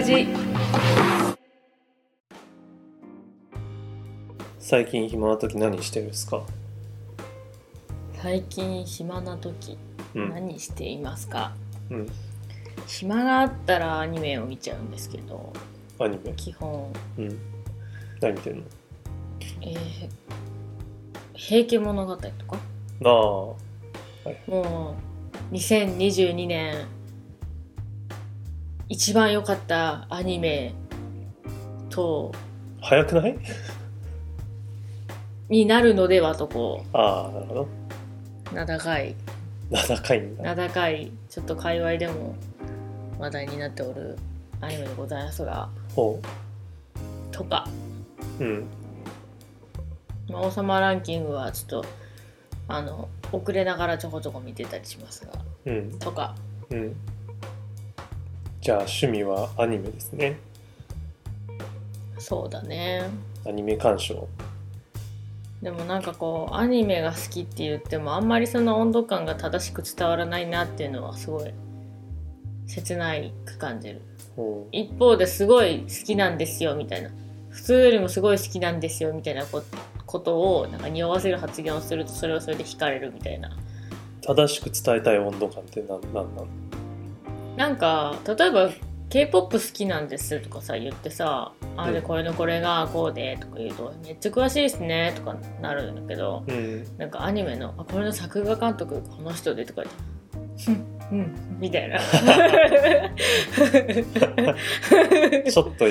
ラジ最近暇な時何してるんですか？最近暇な時うん。何していますか、うん。暇があったらアニメを見ちゃうんですけどアニメ？基本。うん。何見てんの？えー「平家物語」とか？ああもう2022年一番良かったアニメと早くない？になるのではとこああなるほど。う名高い。名高いんだ。名高い。ちょっと界隈でも話題になっておるアニメでございますが。ほとか、ううん。まあ、王様ランキングはちょっとあの遅れながらちょこちょこ見てたりしますが。うん。とか。うんじゃあ趣味はアニメですね。そうだね。アニメ鑑賞。でもなんかこうアニメが好きって言ってもあんまりその温度感が正しく伝わらないなっていうのはすごい切ないく感じる。ほ一方ですごい好きなんですよみたいな。普通よりもすごい好きなんですよみたいなこことをなんか匂わせる発言をするとそれはそれで惹かれるみたいな。う正しく伝えたい温度感って何なん？なんか例えば K-POP 好きなんですとかさ言ってさあうん。でこれのこれがこうでとか言うとめっちゃ詳しいですねとかなるんだけどうん。なんかアニメのあこれの作画監督この人でとか言ってうん。みたいな。ちょっと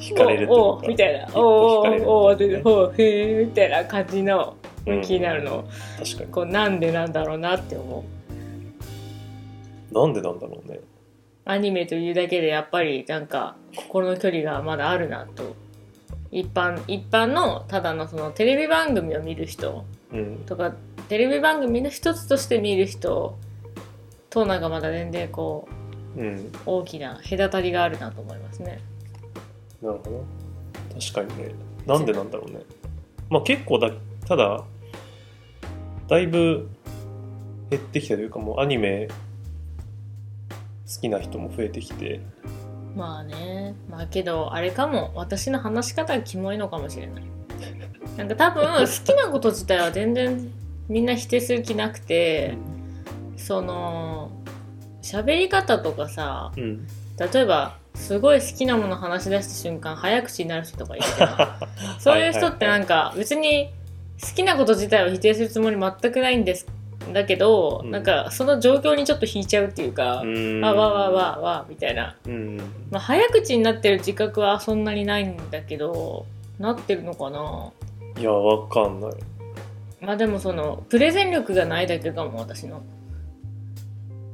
惹かれるとか。みたいな。おおおおでおーへえみたいな感じのうん。気になるの、確かに。こうなんでなんだろうなって思う。なんでなんだろうねアニメというだけでやっぱりなんか心の距離がまだあるなと。一般一般のただのそのテレビ番組を見る人うん。とかテレビ番組の一つとして見る人となんかまだ全然こううん。大きな隔たりがあるなと思いますね。なるほど。確かにね。なんでなんだろうね。まあ結構だただだいぶ減ってきたというかもうアニメ好きな人も増えてきて。まあね。まあけどあれかも。私の話し方がキモいのかもしれない。なんか多分 好きなこと自体は全然みんな否定する気なくてその喋り方とかさうん。例えばすごい好きなもの話し出した瞬間早口になる人とかいるじゃん。そういう人ってなんか別に好きなこと自体を否定するつもり全くないんですだけど、うん。なんかその状況にちょっと引いちゃうっていうか、うん。あわわわわみたいな、うん。まあ、早口になってる自覚はそんなにないんだけどなってるのかな？いやわかんない。まあでもそのプレゼン力がないだけかも私の。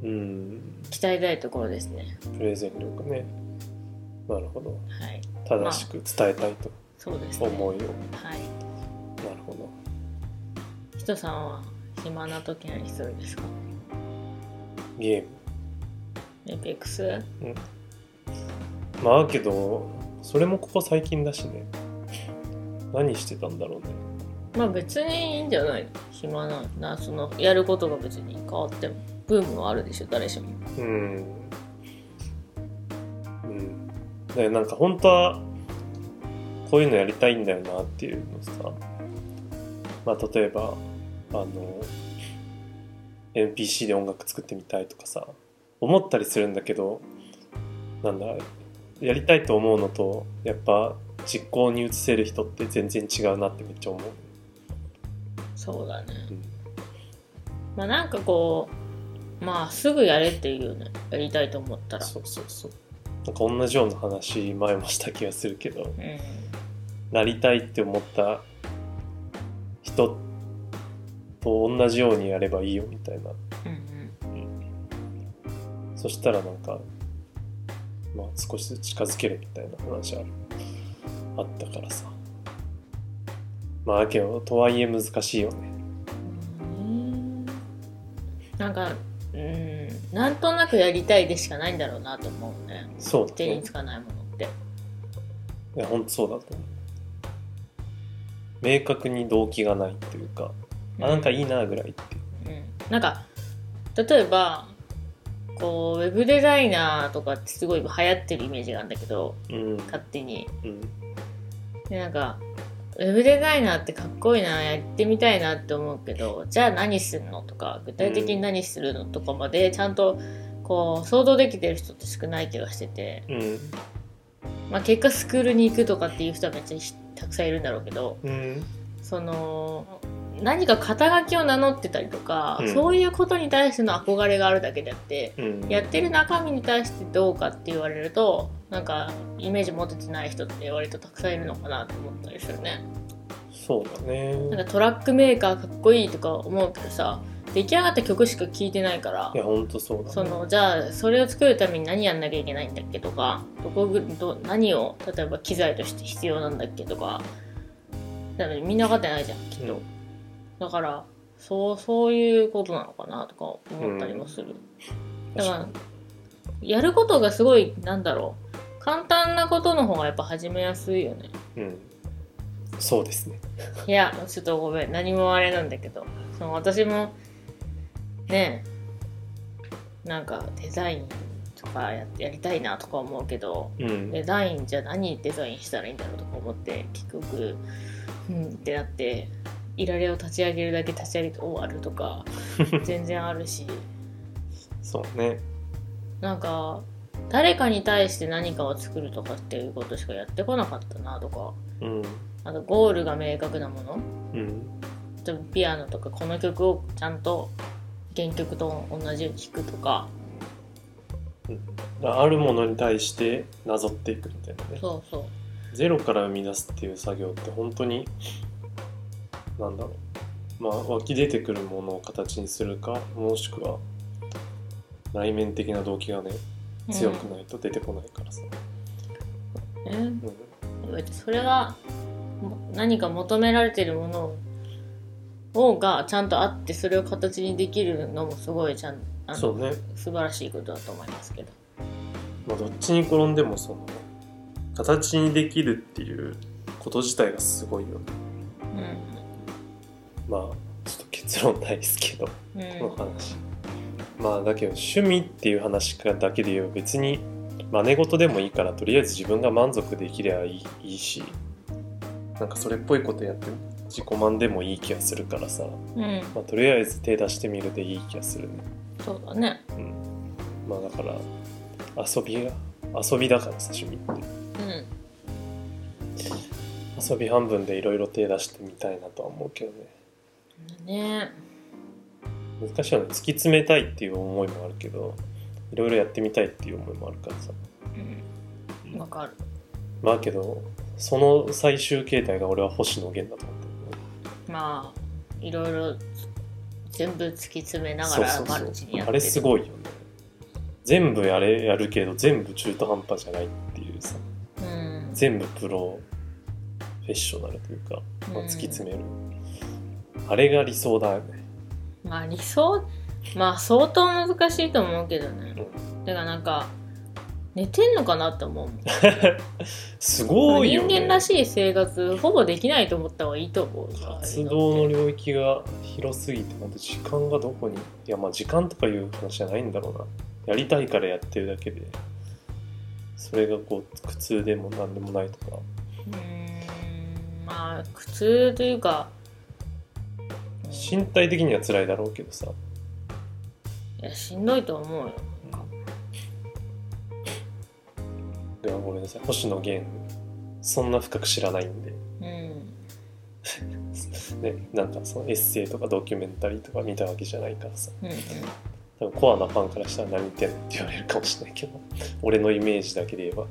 うん。鍛えたいところですね。プレゼン力ね。なるほど。はい。正しく伝えたいとそうですね。思いを、はい。なるほど。人さんは？暇な時何するんですか？ゲーム。エペックス？まあけどそれもここ最近だしね。何してたんだろうね。まあ別にいいんじゃない？の暇ななそのやることが別に変わっても。ブームはあるでしょ誰しも。うん。うん。だからなんか本当はこういうのやりたいんだよなっていうのさ。まあ例えばあの NPC で音楽作ってみたいとかさ思ったりするんだけどなんだやりたいと思うのとやっぱ実行に移せる人って全然違うなってめっちゃ思う、そうだね。うん。まあなんかこうまあすぐやれっていうねやりたいと思ったら。そうそうそう。なんか同じような話前もした気がするけど。うん。なりたいって思った人と同じようにやればいいよみたいな。うんそしたらなんかまあ少しずつ近づけるみたいな話ある。あったからさ。まあけどとはいえ難しいよね。うん。なんかうん。なんとなくやりたいでしかないんだろうなと思うね。そう手につかないものって。いや本当そうだと思う。明確に動機がないっていうか、あなんかいいなぐらい。っていううん。なんか例えばこうウェブデザイナーとかってすごい流行ってるイメージがあるんだけどうん。勝手に。うん。でなんかウェブデザイナーってかっこいいなやってみたいなって思うけどじゃあ何すんのとか具体的に何するのとかまでちゃんとこう想像できてる人って少ない気がしてて、うん。まあ、結果スクールに行くとかっていう人はめっちゃたくさんいるんだろうけどうん。その何か肩書きを名乗ってたりとか、うん。そういうことに対しての憧れがあるだけであってうん。やってる中身に対してどうかって言われるとなんかイメージ持ててない人って割とたくさんいるのかなと思ったりするね。そうだね。なんかトラックメーカーかっこいいとか思うけどさ出来上がった曲しか聴いてないからいやほんとそうだね。そのじゃあそれを作るために何やんなきゃいけないんだっけとかどこぐど何を例えば機材として必要なんだっけとかみんな分かってないじゃんきっと、うんだからそうそういうことなのかなとか思ったりもする、だからやることがすごいなんだろう簡単なことの方がやっぱ始めやすいよね。うん。そうですね。いやちょっとごめん。何もあれなんだけど。その私もねえ。なんかデザインとかややりたいなとか思うけど。うん。デザインじゃ何デザインしたらいいんだろうとか思って結局うんってなっていられを立ち上げるだけ立ち上げて終わるとか 全然あるし。そうね。なんか誰かに対して何かを作るとかっていうことしかやってこなかったなとか。うん。あとゴールが明確なもの。うん。例えばピアノとかこの曲をちゃんと原曲と同じように弾くとか。あるものに対してなぞっていくみたいなね。そうそう。ゼロから生み出すっていう作業って本当になんだろう。まあ湧き出てくるものを形にするかもしくは内面的な動機がね強くないと出てこないからさ、ねうん。それがも何か求められてるものをがちゃんとあってそれを形にできるのもすごいちゃん。あのそうね、素晴らしいことだと思いますけど。まあ、どっちに転んでもその形にできるっていうこと自体がすごいよねまあちょっと結論ないですけどうん、この話。まあだけど趣味っていう話だけで言えば別に真似事でもいいからとりあえず自分が満足できりゃいいいいしなんかそれっぽいことやって自己満でもいい気がするからさ、うん、うん、まあ、とりあえず手出してみるでいい気がするね。そうだね。うん。まあだから遊びが遊びだからさ趣味って。うん。遊び半分でいろいろ手出してみたいなとは思うけどねね。難しいよね。突き詰めたいっていう思いもあるけどいろいろやってみたいっていう思いもあるからさ。うん。わかる。まあけどその最終形態が俺は星野源だと思ってまあいろいろ全部突き詰めながらマルチにやってる。あれすごいよね。全部やれやるけど全部中途半端じゃないっていうさ。うん。全部プロフェッショナルというか、まあうん。突き詰める、あれが理想だよね。まあ理想まあ相当難しいと思うけどね。うん。だからなんか寝てんのかなって思う すごいよ、ね、人間らしい生活ほぼできないと思った方がいいと思う。活動の領域が広すぎて本当時間がどこに？いやまあ時間とかいう話じゃないんだろうな。やりたいからやってるだけで。それがこう苦痛でも何でもないとか。うーんまあ苦痛というか身体的には辛いだろうけどさ。いやしんどいと思うよ。ではごめんなさい星野源そんな深く知らないんで。うん。ねなんかそのエッセイとかドキュメンタリーとか見たわけじゃないからさ。うんうん。多分コアなファンからしたら何言ってんのって言われるかもしれないけど 俺のイメージだけで言えば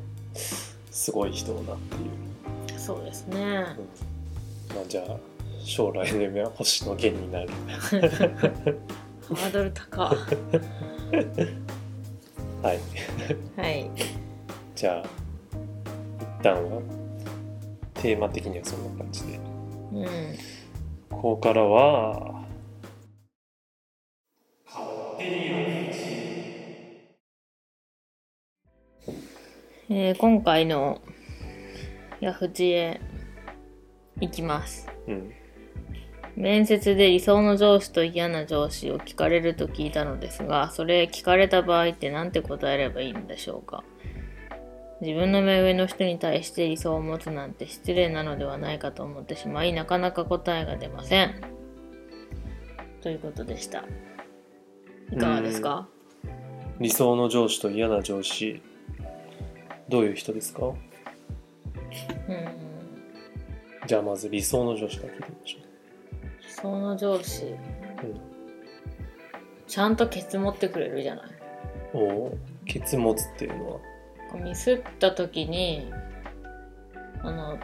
すごい人だなっていう。そうですね。うん。まあ、じゃあ将来の夢は星野源になる。ハードル高。はい。はい。じゃあ一旦はテーマ的にはそんな感じで。うん。ここからはえー今回のヤフチへ行きます。うん面接で理想の上司と嫌な上司を聞かれると聞いたのですが、それ聞かれた場合って何て答えればいいのでしょうか？自分の目上の人に対して理想を持つなんて失礼なのではないかと思ってしまい、なかなか答えが出ません。ということでした。いかがですか？理想の上司と嫌な上司どういう人ですか？うん。じゃあまず理想の上司から聞いてみましょ理想の上司、ちゃんとケツ持ってくれるじゃない。うおおケツ持つっていうのは？ミスった時にあの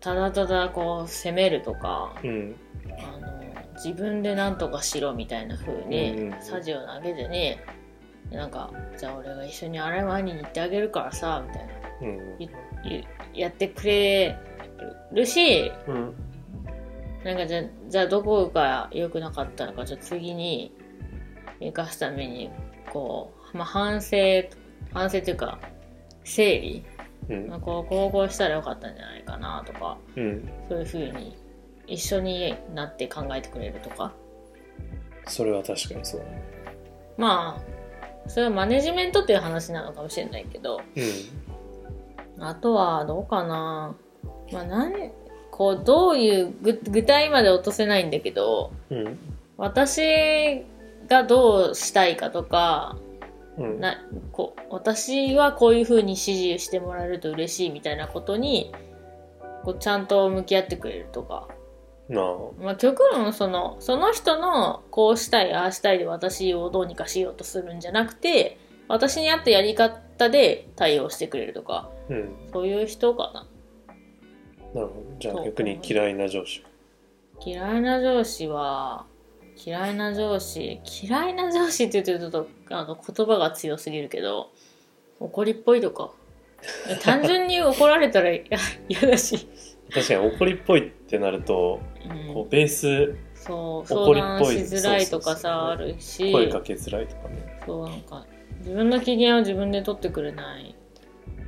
ただただこう責めるとかうん。あの自分で何とかしろみたいな風うんうんにうん。サジを投げずになんかじゃあ俺が一緒に洗い場に行ってあげるからさみたいな。うん。やってくれるしうんなんかじゃじゃあどこが良くなかったのかじゃあ次に生かすためにこう、まあ、反省反省っていうか整理。うん。まあこうこうこうしたらよかったんじゃないかなとかうん。そういうふうに一緒になって考えてくれるとか。それは確かにそうだね。まあそれはマネジメントっていう話なのかもしれないけどあとはどうかな。まあ何こうどういう具具体まで落とせないんだけどうん。うん私がどうしたいかとかうん。なこう私はこういうふうに指示してもらえると嬉しいみたいなことにこうちゃんと向き合ってくれるとか、まあ、極論そのその人のこうしたいああしたいで私をどうにかしようとするんじゃなくて私に合ったやり方で対応してくれるとか。うん。そういう人かななるほどじゃあ逆に嫌いな上司。嫌いな上司は嫌いな上司嫌いな上司って言うとちょっとあの言葉が強すぎるけど怒りっぽいとか。単純に怒られたらいや嫌だし、確かに怒りっぽいってなるとうん。こうベースそう相怒りっぽい談しづらいとかさあるし。声かけづらいとかね。そうなんか自分の機嫌を自分で取ってくれない。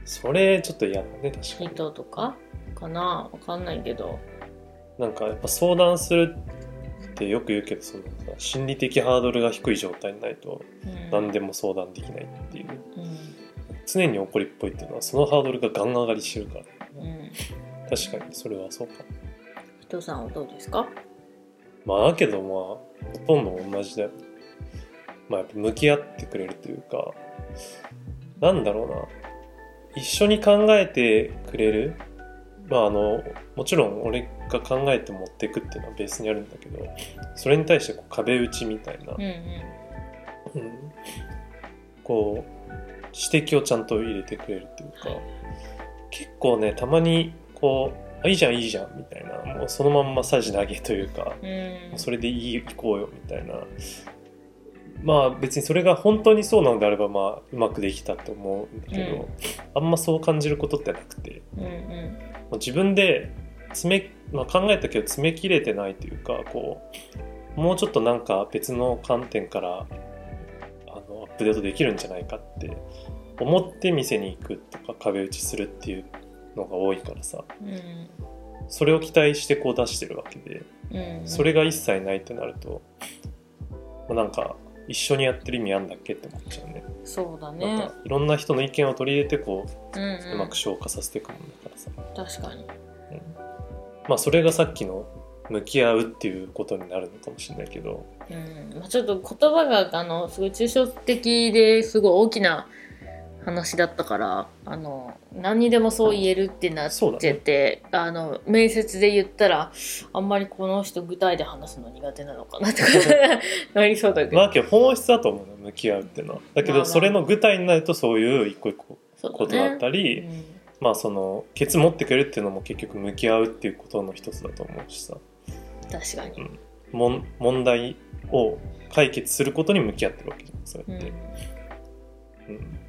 それちょっと嫌だね確かに。人とか？かな？わかんないけど。なんかやっぱ相談するってよく言うけどそのさ心理的ハードルが低い状態にないとうん。何でも相談できないっていう。うん。常に怒りっぽいっていうのはそのハードルがガン上がりしてるから、うん。確かにそれはそうかも。人さんはどうですか？まあだけどまあほとんど同じだよ。まあやっぱ向き合ってくれるというかなんだろうな。一緒に考えてくれるまああのもちろん俺が考えて持っていくっていうのはベースにあるんだけどそれに対してこう壁打ちみたいなうんうん。うんこう指摘をちゃんと入れてくれるっていうか結構ねたまにこうあいいじゃんいいじゃんみたいなもうそのまんまサジ投げというかうん。それでいい行こうよみたいな。まあ別にそれが本当にそうなのであればまあうまくできたと思うんだけど、うん。あんまそう感じることってなくて。うんうん自分で詰め、まあ、考えたけど詰め切れてないというかこうもうちょっとなんか別の観点からあのアップデートできるんじゃないかって思って店に行くとか壁打ちするっていうのが多いからさうん。それを期待してこう出してるわけでうん。それが一切ないってなると、まあなんか一緒にやってる意味あんだっけって思っちゃうねそうだなんねかいろんな人の意見を取り入れてこうんううまく消化させていくもんだからさ、確かに。うん。まあそれがさっきの向き合うっていうことになるのかもしれないけど。うん。まあ、ちょっと言葉があのすごい抽象的ですごい大きな話だったからあの何にでもそう言えるってなっそうだてて、あの面接で言ったらあんまりこの人具体で話すの苦手なのかなとか なりそうだけど、まあけど本質だと思うの向き合うっていうのは。だけまあまあ。どそれの具体になるとそういう一個一個そうことだったねり、まあそのケツ持ってくれるっていうのも結局向き合うっていうことの一つだと思うしさ。うん、確かに、もん問題を解決することに向き合ってるわけじゃんそううんやって、うん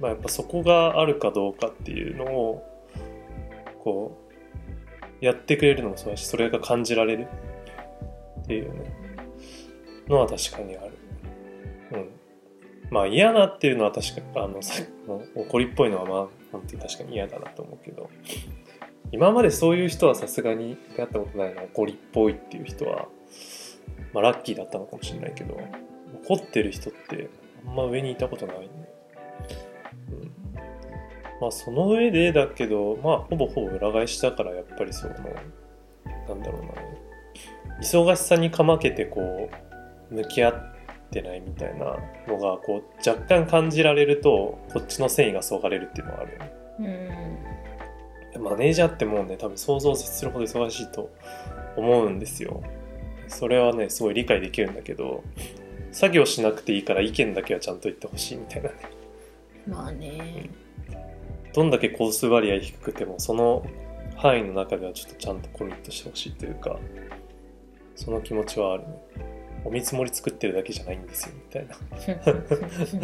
まあ、やっぱそこがあるかどうかっていうのをこうやってくれるのもそうだしそれが感じられるっていうねのは確かにある。うん。まあ嫌なっていうのは確かあのさ怒りっぽいのはまあ本当に確かに嫌だなと思うけど今までそういう人はさすがに出会ったことないな怒りっぽいっていう人はまあラッキーだったのかもしれないけど怒ってる人ってあんま上にいたことないね、うん、まあその上でだけどまあほぼほぼ裏返しだからやっぱりそのなんだろうな。忙しさにかまけてこう向き合ってないみたいなのがこう若干感じられるとこっちの繊維がそがれるっていうのはあるよね。うん。マネージャーってもうね多分想像を絶するほど忙しいと思うんですよ。それはねすごい理解できるんだけど作業しなくていいから意見だけはちゃんと言ってほしいみたいなね。まあねどんだけコース割合低くてもその範囲の中ではちょっとちゃんとコミットしてほしいというかその気持ちはある。ねお見積もり作ってるだけじゃないんですよみたいな、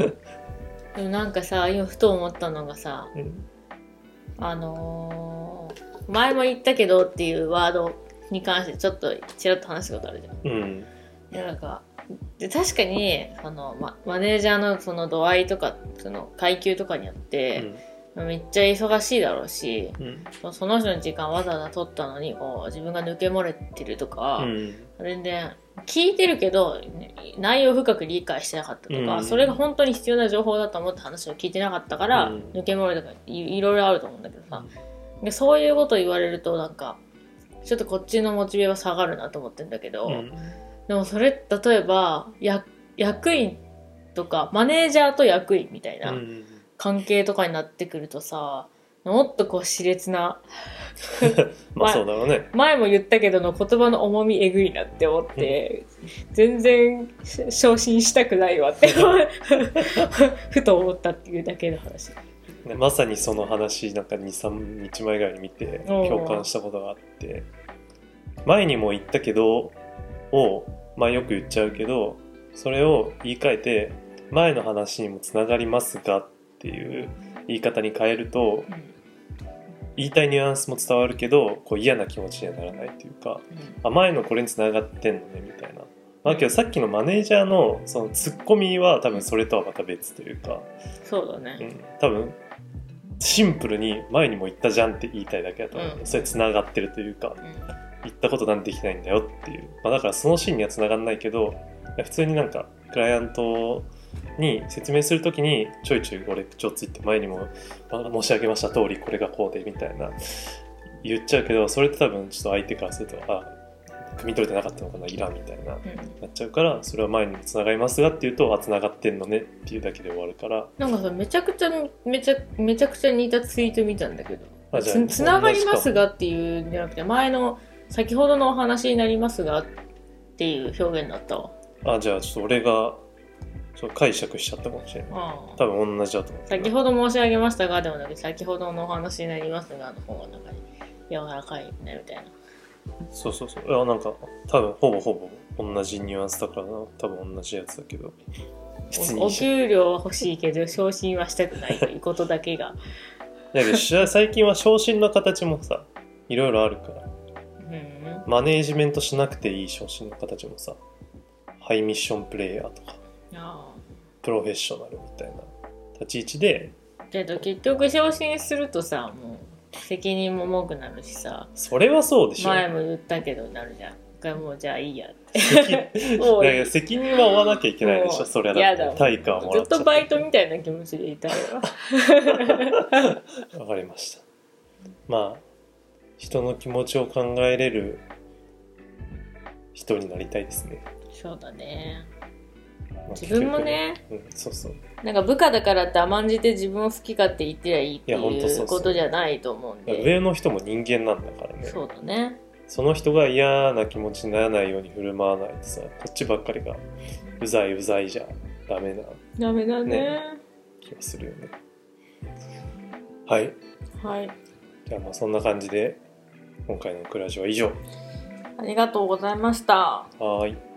でもなんかさ今ふと思ったのがさうんあのー前も言ったけどっていうワードに関してちょっとちらっと話したことあるじゃん。うん。でなんかで確かにその、ま、マネージャーのその度合いとかその階級とかによって、めっちゃ忙しいだろうしうん。その人の時間わざわざ取ったのにこう自分が抜け漏れてるとか、うん。全然聞いてるけど内容深く理解してなかったとか、うん。それが本当に必要な情報だと思って話を聞いてなかったから、うん。抜け漏れとかいいろいろあると思うんだけどさ、でそういうこと言われるとなんかちょっとこっちのモチベは下がるなと思ってんだけど、うん。でもそれ例えばや役員とかマネージャーと役員みたいなうん関係とかになってくるとさもっとこう熾烈な まあそうだろうね。前も言ったけどの言葉の重みえぐいなって思って、全然昇進したくないわって ふと思ったっていうだけの話。ねまさにその話なんか23日前ぐらいに見て共感したことがあって。前にも言ったけどをまあよく言っちゃうけどそれを言い換えて前の話にもつながりますがっていう言い方に変えると言いたいニュアンスも伝わるけどこう嫌な気持ちにはならないというかあ前のこれにつながってんのねみたいな。まあけどさっきのマネージャーのそのツッコミは多分それとはまた別というか、そうだね、うん、多分シンプルに前にも言ったじゃんって言いたいだけだと思う、うん。それつながってるというかうん。言ったことなんてできないんだよっていう、まあ、だからそのシーンにはつながんないけど普通になんかクライアントに説明するときにちょいちょい俺口をついて前にもあ申し上げました通りこれがこうでみたいな言っちゃうけどそれって多分ちょっと相手からするとあ汲み取れてなかったのかないらんみたいなうん。なっちゃうからそれは前にもつながりますがっていうとあつながってんのねっていうだけで終わるから。なんかさめちゃくちゃめちゃめちゃくちゃ似たツイート見たんだけど。つつながりますがっていうんじゃなくて前の先ほどのお話になりますがっていう表現だったわ。あじゃあちょっと俺がちょっと解釈しちゃったかもしれない。ああ多分同じだと思う。先ほど申し上げましたがでもなく先ほどのお話になりますがの方が中に柔らかいねみたいな。そうそうそう。いやなんか多分ほぼほぼ同じニュアンスだからな。多分同じやつだけど。おお給料は欲しいけど昇進はしたくないということだけが。だけどし最近は昇進の形もさいろいろあるから。うん。マネージメントしなくていい昇進の形もさハイミッションプレイヤーとか。あプロフェッショナルみたいな立ち位置で。あけど結局昇進するとさもう責任も重くなるしさ。それはそうでしょ。前も言ったけどなるじゃん。がもうじゃあいいやって。責任は負わなきゃいけないでしょそれはだって。対価はもらっちゃって。とバイトみたいな気持ちでいたいわ。わかりました。まあ、人の気持ちを考えれる人になりたいですね。そうだね。まあ自分もね。うん、そうそう。なんか部下だからって甘んじて自分を好き勝手言ってりゃいいっていうことじゃないと思うんで上の人も人間なんだからね。そうだねその人が嫌な気持ちにならないように振る舞わないとさ、こっちばっかりがうざいうざいじゃダメなダメだねね気がするよね。はい。はいじゃあまあそんな感じで、今回のクラジオは以上。ありがとうございましたはーい。